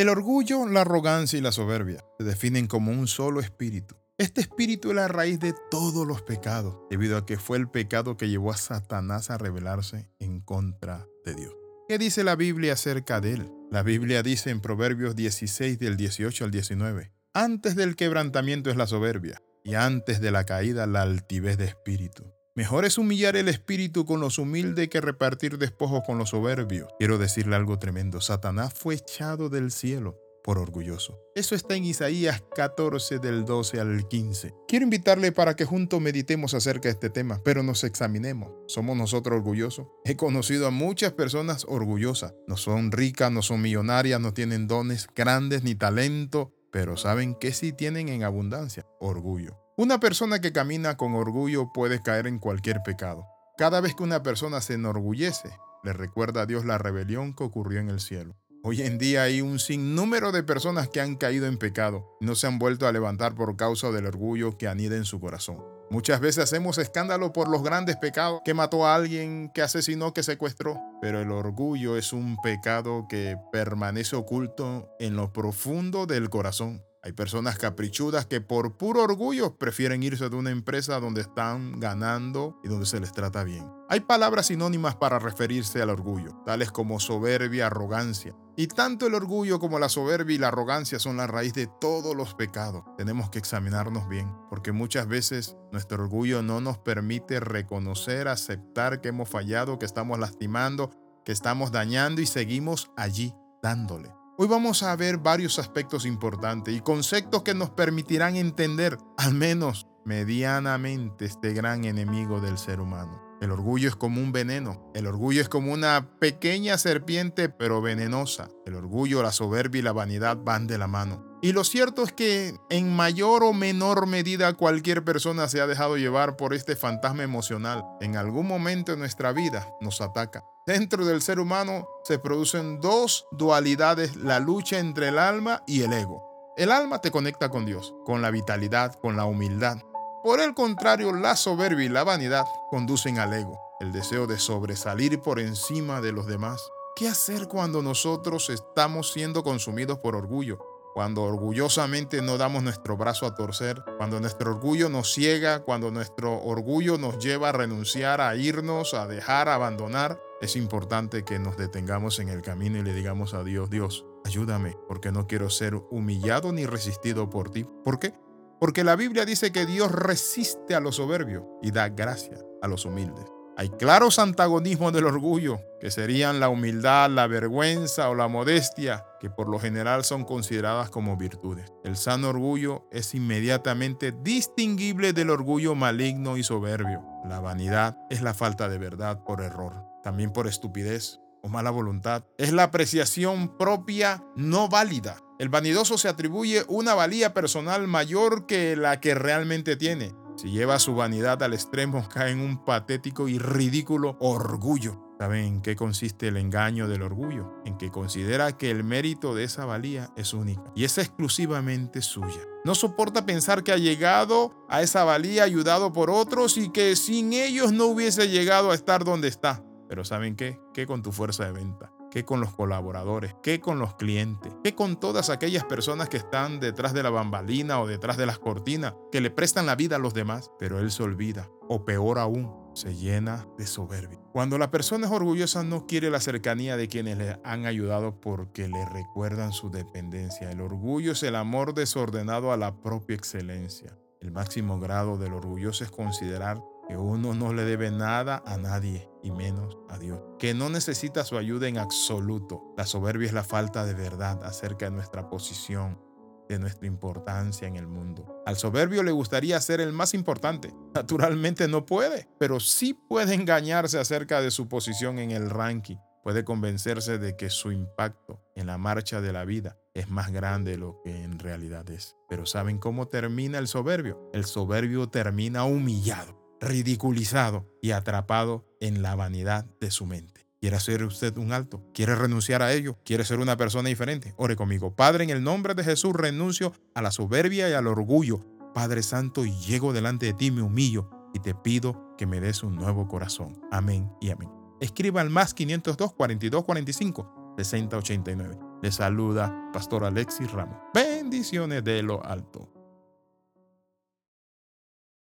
El orgullo, la arrogancia y la soberbia se definen como un solo espíritu. Este espíritu es la raíz de todos los pecados, debido a que fue el pecado que llevó a Satanás a rebelarse en contra de Dios. ¿Qué dice la Biblia acerca de él? La Biblia dice en Proverbios 16 del 18 al 19, antes del quebrantamiento es la soberbia, y antes de la caída la altivez de espíritu. Mejor es humillar el espíritu con los humildes que repartir despojos con los soberbios. Quiero decirle algo tremendo. Satanás fue echado del cielo por orgulloso. Eso está en Isaías 14 del 12 al 15. Quiero invitarle para que juntos meditemos acerca de este tema, pero nos examinemos. ¿Somos nosotros orgullosos? He conocido a muchas personas orgullosas. No son ricas, no son millonarias, no tienen dones grandes ni talento, pero saben que sí tienen en abundancia, orgullo. Una persona que camina con orgullo puede caer en cualquier pecado. Cada vez que una persona se enorgullece, le recuerda a Dios la rebelión que ocurrió en el cielo. Hoy en día hay un sinnúmero de personas que han caído en pecado y no se han vuelto a levantar por causa del orgullo que anida en su corazón. Muchas veces hacemos escándalo por los grandes pecados, que mató a alguien, que asesinó, que secuestró, pero el orgullo es un pecado que permanece oculto en lo profundo del corazón. Hay personas caprichudas que por puro orgullo prefieren irse de una empresa donde están ganando y donde se les trata bien. Hay palabras sinónimas para referirse al orgullo, tales como soberbia, arrogancia. Y tanto el orgullo como la soberbia y la arrogancia son la raíz de todos los pecados. Tenemos que examinarnos bien, porque muchas veces nuestro orgullo no nos permite reconocer, aceptar que hemos fallado, que estamos lastimando, que estamos dañando y seguimos allí dándole. Hoy vamos a ver varios aspectos importantes y conceptos que nos permitirán entender, al menos medianamente, este gran enemigo del ser humano. El orgullo es como un veneno. El orgullo es como una pequeña serpiente, pero venenosa. El orgullo, la soberbia y la vanidad van de la mano. Y lo cierto es que en mayor o menor medida cualquier persona se ha dejado llevar por este fantasma emocional. En algún momento de nuestra vida nos ataca. Dentro del ser humano se producen dos dualidades, la lucha entre el alma y el ego. El alma te conecta con Dios, con la vitalidad, con la humildad. Por el contrario, la soberbia y la vanidad conducen al ego, el deseo de sobresalir por encima de los demás. ¿Qué hacer cuando nosotros estamos siendo consumidos por orgullo? Cuando orgullosamente no damos nuestro brazo a torcer, cuando nuestro orgullo nos ciega, cuando nuestro orgullo nos lleva a renunciar, a irnos, a dejar, a abandonar, es importante que nos detengamos en el camino y le digamos a Dios, Dios, ayúdame, porque no quiero ser humillado ni resistido por ti. ¿Por qué? Porque la Biblia dice que Dios resiste a los soberbios y da gracia a los humildes. Hay claros antagonismos del orgullo, que serían la humildad, la vergüenza o la modestia, que por lo general son consideradas como virtudes. El sano orgullo es inmediatamente distinguible del orgullo maligno y soberbio. La vanidad es la falta de verdad por error, también por estupidez o mala voluntad. Es la apreciación propia no válida. El vanidoso se atribuye una valía personal mayor que la que realmente tiene si lleva su vanidad al extremo, cae en un patético y ridículo orgullo. ¿Saben en qué consiste el engaño del orgullo? En que considera que el mérito de esa valía es única y es exclusivamente suya. No soporta pensar que ha llegado a esa valía ayudado por otros y que sin ellos no hubiese llegado a estar donde está. Pero ¿saben qué? ¿Qué con tu fuerza de venta? ¿Qué con los colaboradores? ¿Qué con los clientes? ¿Qué con todas aquellas personas que están detrás de la bambalina o detrás de las cortinas, que le prestan la vida a los demás? Pero él se olvida, o peor aún, se llena de soberbia. Cuando la persona es orgullosa no quiere la cercanía de quienes le han ayudado porque le recuerdan su dependencia. El orgullo es el amor desordenado a la propia excelencia. El máximo grado del orgulloso es considerar que uno no le debe nada a nadie y menos a Dios, que no necesita su ayuda en absoluto. La soberbia es la falta de verdad acerca de nuestra posición, de nuestra importancia en el mundo. Al soberbio le gustaría ser el más importante. Naturalmente no puede, pero sí puede engañarse acerca de su posición en el ranking. Puede convencerse de que su impacto en la marcha de la vida es más grande de lo que en realidad es. Pero ¿saben cómo termina el soberbio? El soberbio termina humillado ridiculizado y atrapado en la vanidad de su mente. ¿Quiere hacer usted un alto? ¿Quiere renunciar a ello? ¿Quiere ser una persona diferente? Ore conmigo. Padre, en el nombre de Jesús renuncio a la soberbia y al orgullo. Padre Santo, llego delante de ti, me humillo y te pido que me des un nuevo corazón. Amén y amén. Escriba al más 502 42 45 60 89. Le saluda Pastor Alexis Ramos. Bendiciones de lo alto.